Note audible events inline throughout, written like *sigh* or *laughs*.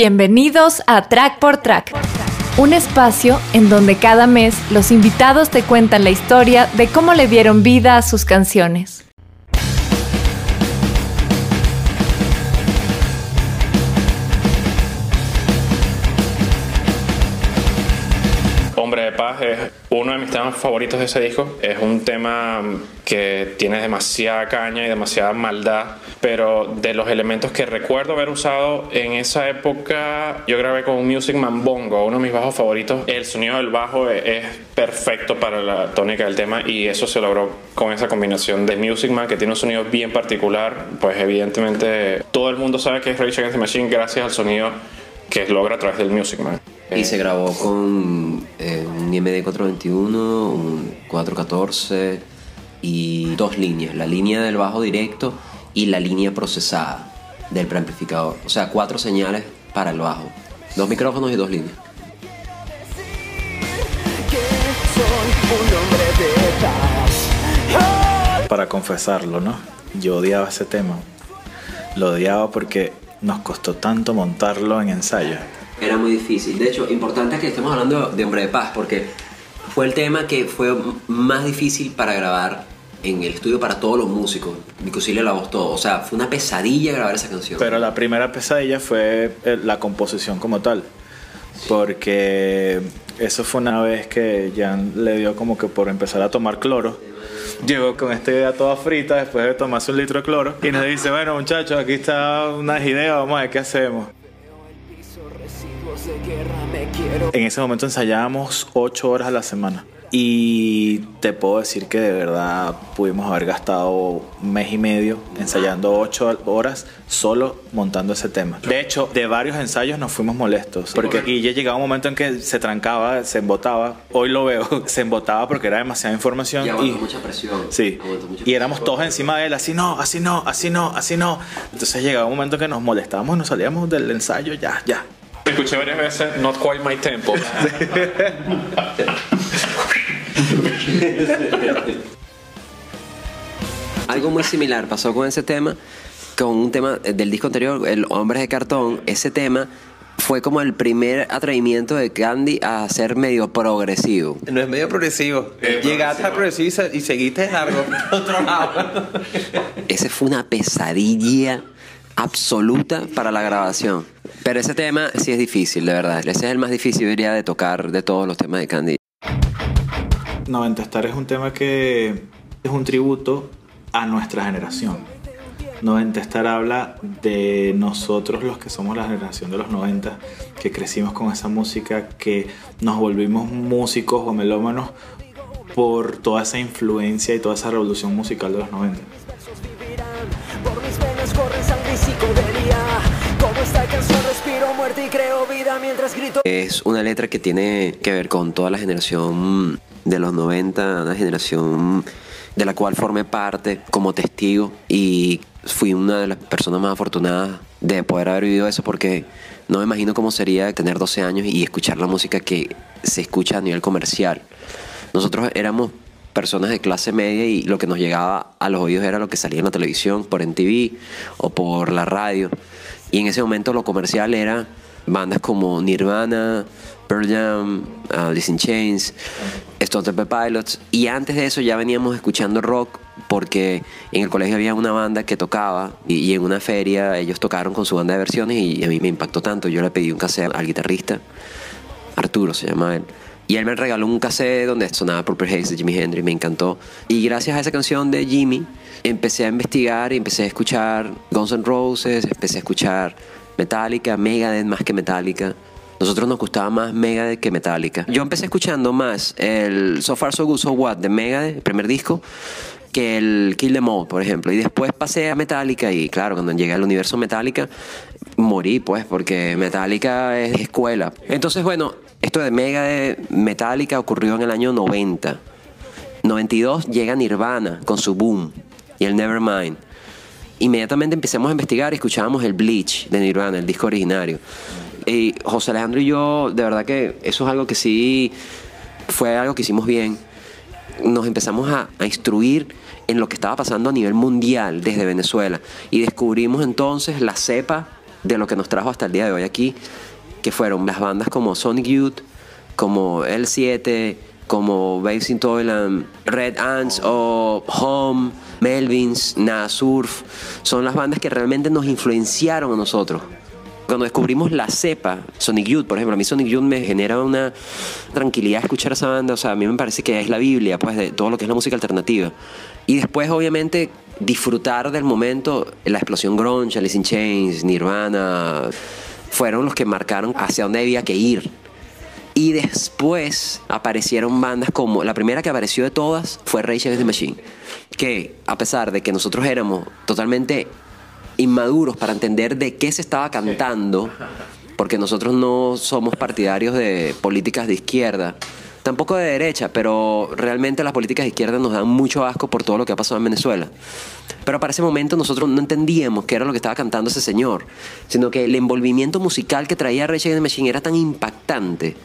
Bienvenidos a Track por Track, un espacio en donde cada mes los invitados te cuentan la historia de cómo le dieron vida a sus canciones. Hombre de Paz es uno de mis temas favoritos de ese disco. Es un tema que tiene demasiada caña y demasiada maldad, pero de los elementos que recuerdo haber usado en esa época, yo grabé con un Music Man Bongo, uno de mis bajos favoritos. El sonido del bajo es perfecto para la tónica del tema y eso se logró con esa combinación de Music Man que tiene un sonido bien particular. Pues evidentemente todo el mundo sabe que es Rage Against the Machine gracias al sonido que logra a través del Music Man. Y se grabó con eh, un IMD 421, un 414 y dos líneas, la línea del bajo directo y la línea procesada del preamplificador. O sea, cuatro señales para el bajo, dos micrófonos y dos líneas. Para confesarlo, ¿no? Yo odiaba ese tema. Lo odiaba porque nos costó tanto montarlo en ensayo. Era muy difícil. De hecho, importante que estemos hablando de Hombre de Paz, porque fue el tema que fue más difícil para grabar en el estudio para todos los músicos. Vicosilia la voz todo. O sea, fue una pesadilla grabar esa canción. Pero la primera pesadilla fue eh, la composición como tal. Porque eso fue una vez que Jan le dio como que por empezar a tomar cloro. Llegó con esta idea toda frita después de tomarse un litro de cloro y nos dice, bueno muchachos, aquí está una idea, vamos a ver qué hacemos. En ese momento ensayábamos ocho horas a la semana. Y te puedo decir que de verdad pudimos haber gastado un mes y medio ensayando ocho horas solo montando ese tema. De hecho, de varios ensayos nos fuimos molestos. Porque y ya llegaba un momento en que se trancaba, se embotaba. Hoy lo veo, *laughs* se embotaba porque era demasiada información. Y aguantó mucha presión. Sí. Y éramos todos encima de él, así no, así no, así no, así no. Entonces llegaba un momento que nos molestábamos y nos salíamos del ensayo, ya, ya. Escuché varias veces Not Quite My Tempo. *laughs* Algo muy similar pasó con ese tema, con un tema del disco anterior, El Hombres de Cartón. Ese tema fue como el primer atrevimiento de Candy a ser medio progresivo. No es medio progresivo. Llegaste a progresivo y se- y seguiste largo por *laughs* otro lado. Ese fue una pesadilla absoluta para la grabación. Pero ese tema sí es difícil, de verdad. Ese es el más difícil, diría, de tocar de todos los temas de Candy. 90 Star es un tema que es un tributo a nuestra generación. 90 Star habla de nosotros los que somos la generación de los 90, que crecimos con esa música, que nos volvimos músicos o melómanos por toda esa influencia y toda esa revolución musical de los 90. Es una letra que tiene que ver con toda la generación de los 90, una generación de la cual formé parte como testigo y fui una de las personas más afortunadas de poder haber vivido eso porque no me imagino cómo sería tener 12 años y escuchar la música que se escucha a nivel comercial. Nosotros éramos personas de clase media y lo que nos llegaba a los oídos era lo que salía en la televisión, por MTV o por la radio. Y en ese momento lo comercial era bandas como Nirvana, Pearl Jam, uh, Alice in Chains, Stone Temple Pilots. Y antes de eso ya veníamos escuchando rock porque en el colegio había una banda que tocaba y, en una feria ellos tocaron con su banda de versiones y a mí me impactó tanto. Yo le pedí un cassette al guitarrista, Arturo se llama él. Y él me regaló un cassette donde sonaba Purple Haze de Jimi Hendrix, me encantó. Y gracias a esa canción de Jimmy, empecé a investigar y empecé a escuchar Guns N' Roses, empecé a escuchar Metallica, Megadeth más que Metallica. Nosotros nos gustaba más Megadeth que Metallica. Yo empecé escuchando más el So Far So Good So What de Megadeth, el primer disco, que el Kill Them All, por ejemplo. Y después pasé a Metallica y claro, cuando llegué al universo Metallica, morí pues, porque Metallica es escuela. Entonces, bueno, esto de Megadeth, Metallica ocurrió en el año 90. 92 llega Nirvana con su boom y el Nevermind. Inmediatamente empezamos a investigar y escuchábamos el Bleach de Nirvana, el disco originario. Y José Alejandro y yo, de verdad que eso es algo que sí fue algo que hicimos bien. Nos empezamos a, a instruir en lo que estaba pasando a nivel mundial desde Venezuela y descubrimos entonces la cepa de lo que nos trajo hasta el día de hoy aquí, que fueron las bandas como Sonic Youth, como L7, como Babes in Toyland, Red Ants o Home, Melvins, Nada Surf, son las bandas que realmente nos influenciaron a nosotros. Cuando descubrimos la cepa, Sonic Youth, por ejemplo, a mí Sonic Youth me genera una tranquilidad escuchar esa banda, o sea, a mí me parece que es la Biblia, pues, de todo lo que es la música alternativa. Y después, obviamente, disfrutar del momento, la explosión grunge, Alice in Chains, Nirvana, fueron los que marcaron hacia dónde había que ir. Y después aparecieron bandas como, la primera que apareció de todas fue Rage Against the Machine, que a pesar de que nosotros éramos totalmente inmaduros para entender de qué se estaba cantando, porque nosotros no somos partidarios de políticas de izquierda, tampoco de derecha, pero realmente las políticas de izquierda nos dan mucho asco por todo lo que ha pasado en Venezuela. Pero para ese momento nosotros no entendíamos qué era lo que estaba cantando ese señor, sino que el envolvimiento musical que traía Rage Against the Machine era tan impactante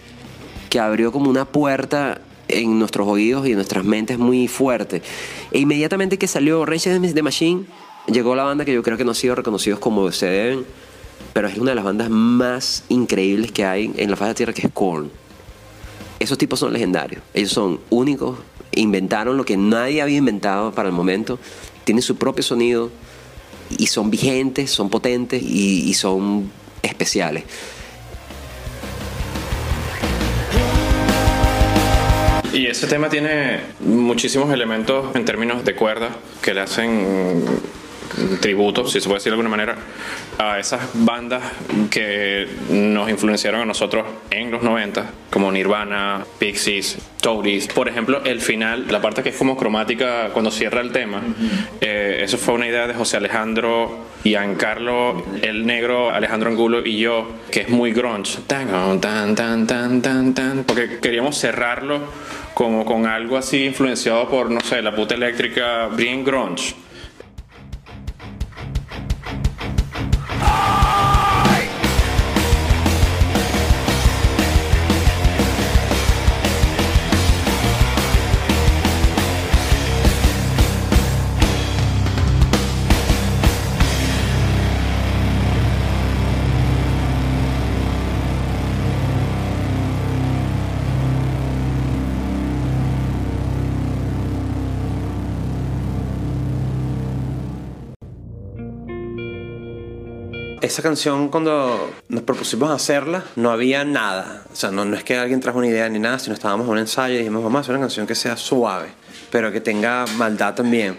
que abrió como una puerta en nuestros oídos y en nuestras mentes muy fuerte. E inmediatamente que salió Rage Against the Machine, llegó la banda que yo creo que no ha sido reconocidos como se deben, pero es una de las bandas más increíbles que hay en la faz de tierra, que es Korn. Esos tipos son legendarios. Ellos son únicos, inventaron lo que nadie había inventado para el momento, tienen su propio sonido y son vigentes, son potentes y son especiales. Y ese tema tiene muchísimos elementos en términos de cuerda que le hacen tributo, si se puede decir de alguna manera, a esas bandas que nos influenciaron a nosotros en los 90, como Nirvana, Pixies, Toadies. Por ejemplo, el final, la parte que es como cromática cuando cierra el tema, eh, eso fue una idea de José Alejandro, Giancarlo, el negro, Alejandro Angulo y yo, que es muy grunge. Tan, tan, tan, tan, tan, tan, porque queríamos cerrarlo como con algo así influenciado por, no sé, la puta eléctrica, bien grunge. Esa canción cuando nos propusimos hacerla no había nada. O sea, no, no es que alguien trajo una idea ni nada, sino estábamos en un ensayo y dijimos, vamos a hacer una canción que sea suave, pero que tenga maldad también.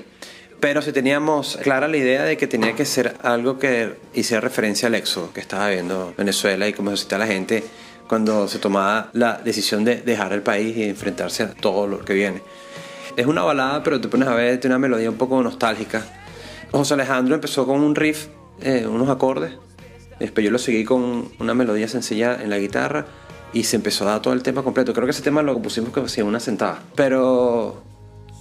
Pero sí teníamos clara la idea de que tenía que ser algo que hiciera referencia al éxodo que estaba viendo Venezuela y cómo se sentía la gente cuando se tomaba la decisión de dejar el país y enfrentarse a todo lo que viene. Es una balada, pero te pones a ver, tiene una melodía un poco nostálgica. José Alejandro empezó con un riff eh, unos acordes. Después yo lo seguí con una melodía sencilla en la guitarra y se empezó a dar todo el tema completo. Creo que ese tema lo pusimos como si una sentada. Pero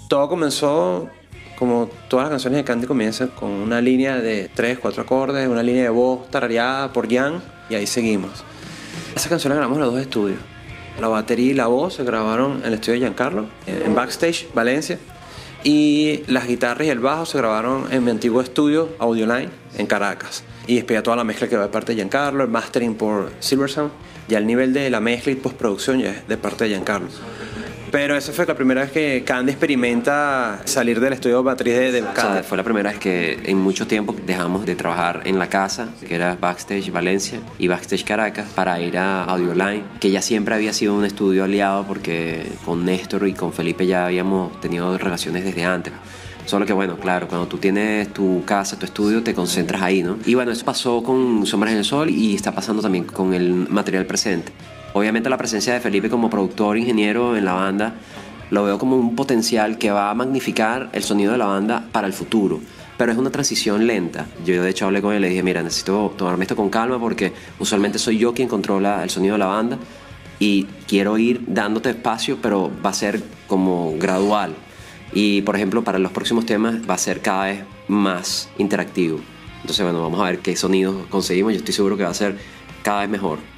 todo comenzó como todas las canciones de Candy comienzan con una línea de tres, cuatro acordes, una línea de voz tarareada por Jan y ahí seguimos. Esa canción la grabamos en los dos estudios. La batería y la voz se grabaron en el estudio de Giancarlo, en Backstage, Valencia. Y las guitarras y el bajo se grabaron en mi antiguo estudio, Audioline, en Caracas. Y después toda la mezcla que va de parte de Giancarlo, el mastering por Silversound. Ya el nivel de la mezcla y postproducción ya es de parte de Giancarlo. Pero esa fue la primera vez que Candy experimenta salir del estudio de batería de, de O sea, Candy. fue la primera vez que en mucho tiempo dejamos de trabajar en la casa, que era Backstage Valencia y Backstage Caracas, para ir a Audioline, que ya siempre había sido un estudio aliado porque con Néstor y con Felipe ya habíamos tenido relaciones desde antes. Solo que bueno, claro, cuando tú tienes tu casa, tu estudio, te concentras ahí, ¿no? Y bueno, eso pasó con Sombras en el Sol y está pasando también con el material presente. Obviamente la presencia de Felipe como productor, ingeniero en la banda, lo veo como un potencial que va a magnificar el sonido de la banda para el futuro. Pero es una transición lenta. Yo de hecho hablé con él y le dije, mira, necesito tomarme esto con calma porque usualmente soy yo quien controla el sonido de la banda y quiero ir dándote espacio, pero va a ser como gradual. Y por ejemplo, para los próximos temas va a ser cada vez más interactivo. Entonces, bueno, vamos a ver qué sonidos conseguimos. Yo estoy seguro que va a ser cada vez mejor.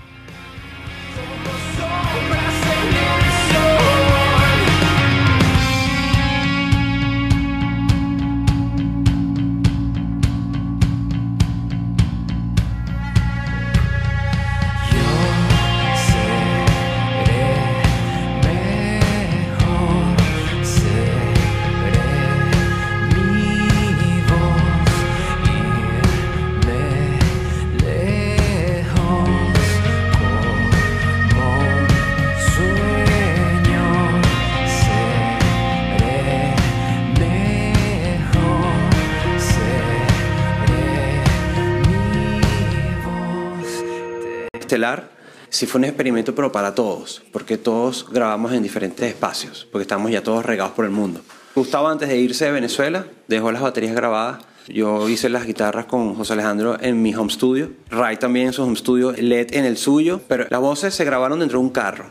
Estelar sí fue un experimento, pero para todos, porque todos grabamos en diferentes espacios, porque estamos ya todos regados por el mundo. Gustavo, antes de irse de Venezuela, dejó las baterías grabadas. Yo hice las guitarras con José Alejandro en mi home studio. Ray también en su home studio, Led en el suyo, pero las voces se grabaron dentro de un carro.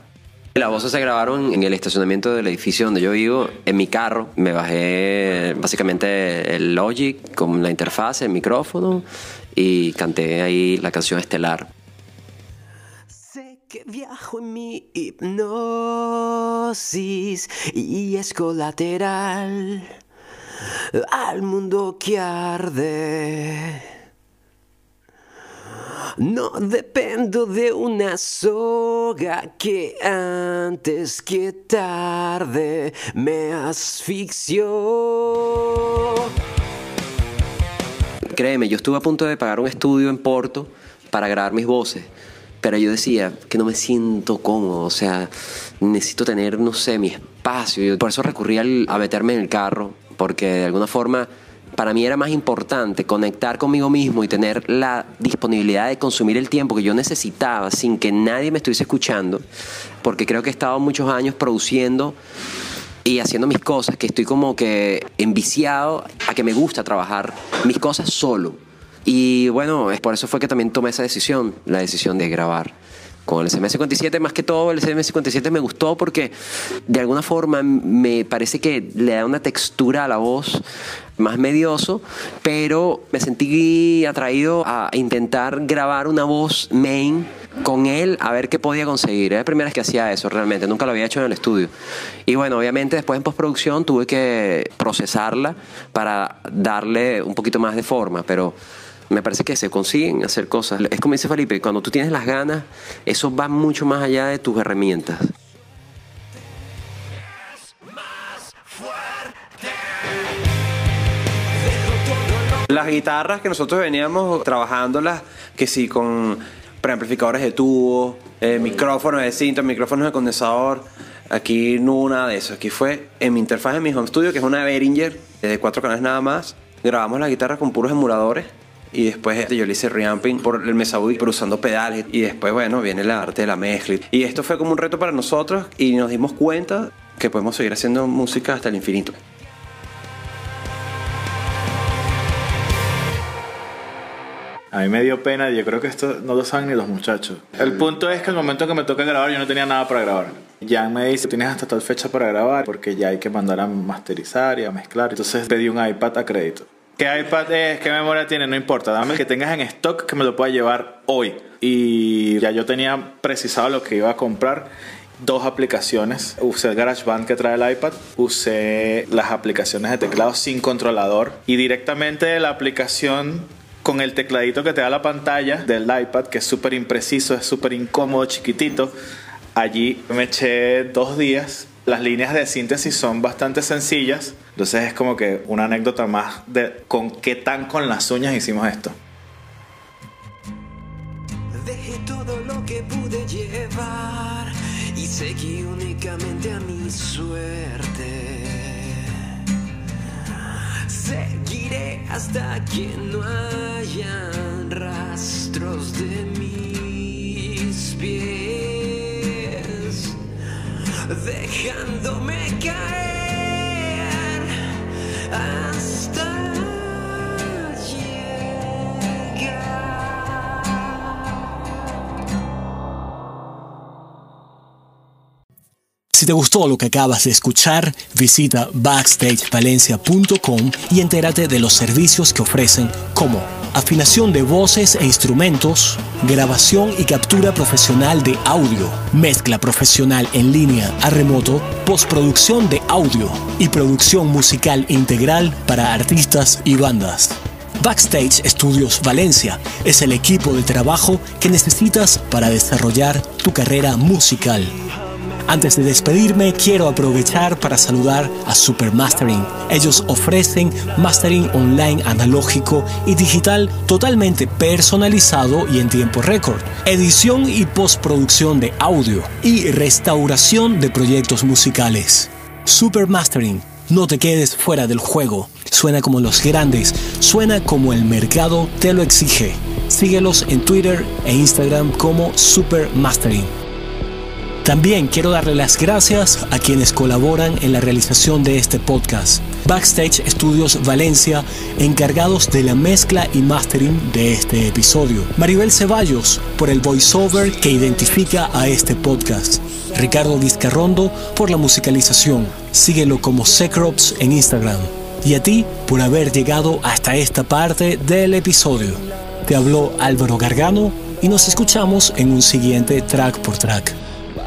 Las voces se grabaron en el estacionamiento del edificio donde yo vivo, en mi carro. Me bajé básicamente el Logic con la interfaz, el micrófono y canté ahí la canción Estelar. Que viajo en mi hipnosis y es colateral al mundo que arde. No dependo de una soga que antes que tarde me asfixió. Créeme, yo estuve a punto de pagar un estudio en Porto para grabar mis voces, pero yo decía que no me siento cómodo, o sea, necesito tener, no sé, mi espacio. Por eso recurrí a meterme en el carro, porque de alguna forma para mí era más importante conectar conmigo mismo y tener la disponibilidad de consumir el tiempo que yo necesitaba sin que nadie me estuviese escuchando, porque creo que he estado muchos años produciendo y haciendo mis cosas, que estoy como que enviciado a que me gusta trabajar mis cosas solo. Y bueno, es por eso fue que también tomé esa decisión, la decisión de grabar. Con el SM57, más que todo, el SM57 me gustó porque de alguna forma me parece que le da una textura a la voz más medioso, pero me sentí atraído a intentar grabar una voz main con él a ver qué podía conseguir. Era la primera vez que hacía eso realmente, nunca lo había hecho en el estudio. Y bueno, obviamente después en postproducción tuve que procesarla para darle un poquito más de forma, pero me parece que se consiguen hacer cosas. Es como dice Felipe, cuando tú tienes las ganas, eso va mucho más allá de tus herramientas. Las guitarras que nosotros veníamos trabajándolas, que sí, con preamplificadores de tubo, eh, micrófonos de cinta, micrófonos de condensador. Aquí no nada de eso. Aquí fue en mi interfaz en mi home studio, que es una Behringer de cuatro canales nada más. Grabamos la guitarra con puros emuladores. Y después este, yo le hice reamping por el Mesa Boogie, pero usando pedales. Y después, bueno, viene el arte de la mezcla. Y esto fue como un reto para nosotros y nos dimos cuenta que podemos seguir haciendo música hasta el infinito. A mí me dio pena y yo creo que esto no lo saben ni los muchachos. El punto es que el momento que me toca grabar yo no tenía nada para grabar. Jan me dice, tienes hasta tal fecha para grabar porque ya hay que mandar a masterizar y a mezclar. Entonces pedí un iPad a crédito. ¿Qué iPad es? ¿Qué memoria tiene? No importa. Dame el que tengas en stock que me lo pueda llevar hoy. Y ya yo tenía precisado lo que iba a comprar. Dos aplicaciones. Usé el GarageBand que trae el iPad. Usé las aplicaciones de teclado sin controlador. Y directamente la aplicación con el tecladito que te da la pantalla del iPad, que es súper impreciso, es súper incómodo, chiquitito. Allí me eché dos días. Las líneas de síntesis son bastante sencillas. Entonces es como que una anécdota más de con qué tan con las uñas hicimos esto. Dejé todo lo que pude llevar y seguí únicamente a mi suerte. Seguiré hasta que no hayan rastros de mis pies, dejándome caer hasta Si te gustó lo que acabas de escuchar, visita backstagevalencia.com y entérate de los servicios que ofrecen como afinación de voces e instrumentos, grabación y captura profesional de audio, mezcla profesional en línea a remoto, postproducción de audio y producción musical integral para artistas y bandas. Backstage Studios Valencia es el equipo de trabajo que necesitas para desarrollar tu carrera musical. Antes de despedirme, quiero aprovechar para saludar a Supermastering. Ellos ofrecen mastering online analógico y digital totalmente personalizado y en tiempo récord, edición y postproducción de audio y restauración de proyectos musicales. Supermastering, no te quedes fuera del juego. Suena como los grandes, suena como el mercado te lo exige. Síguelos en Twitter e Instagram como Super Mastering. También quiero darle las gracias a quienes colaboran en la realización de este podcast. Backstage Studios Valencia, encargados de la mezcla y mastering de este episodio. Maribel Ceballos, por el voiceover que identifica a este podcast. Ricardo Vizcarrondo, por la musicalización. Síguelo como Secrops en Instagram. Y a ti por haber llegado hasta esta parte del episodio. Te habló Álvaro Gargano y nos escuchamos en un siguiente track por track.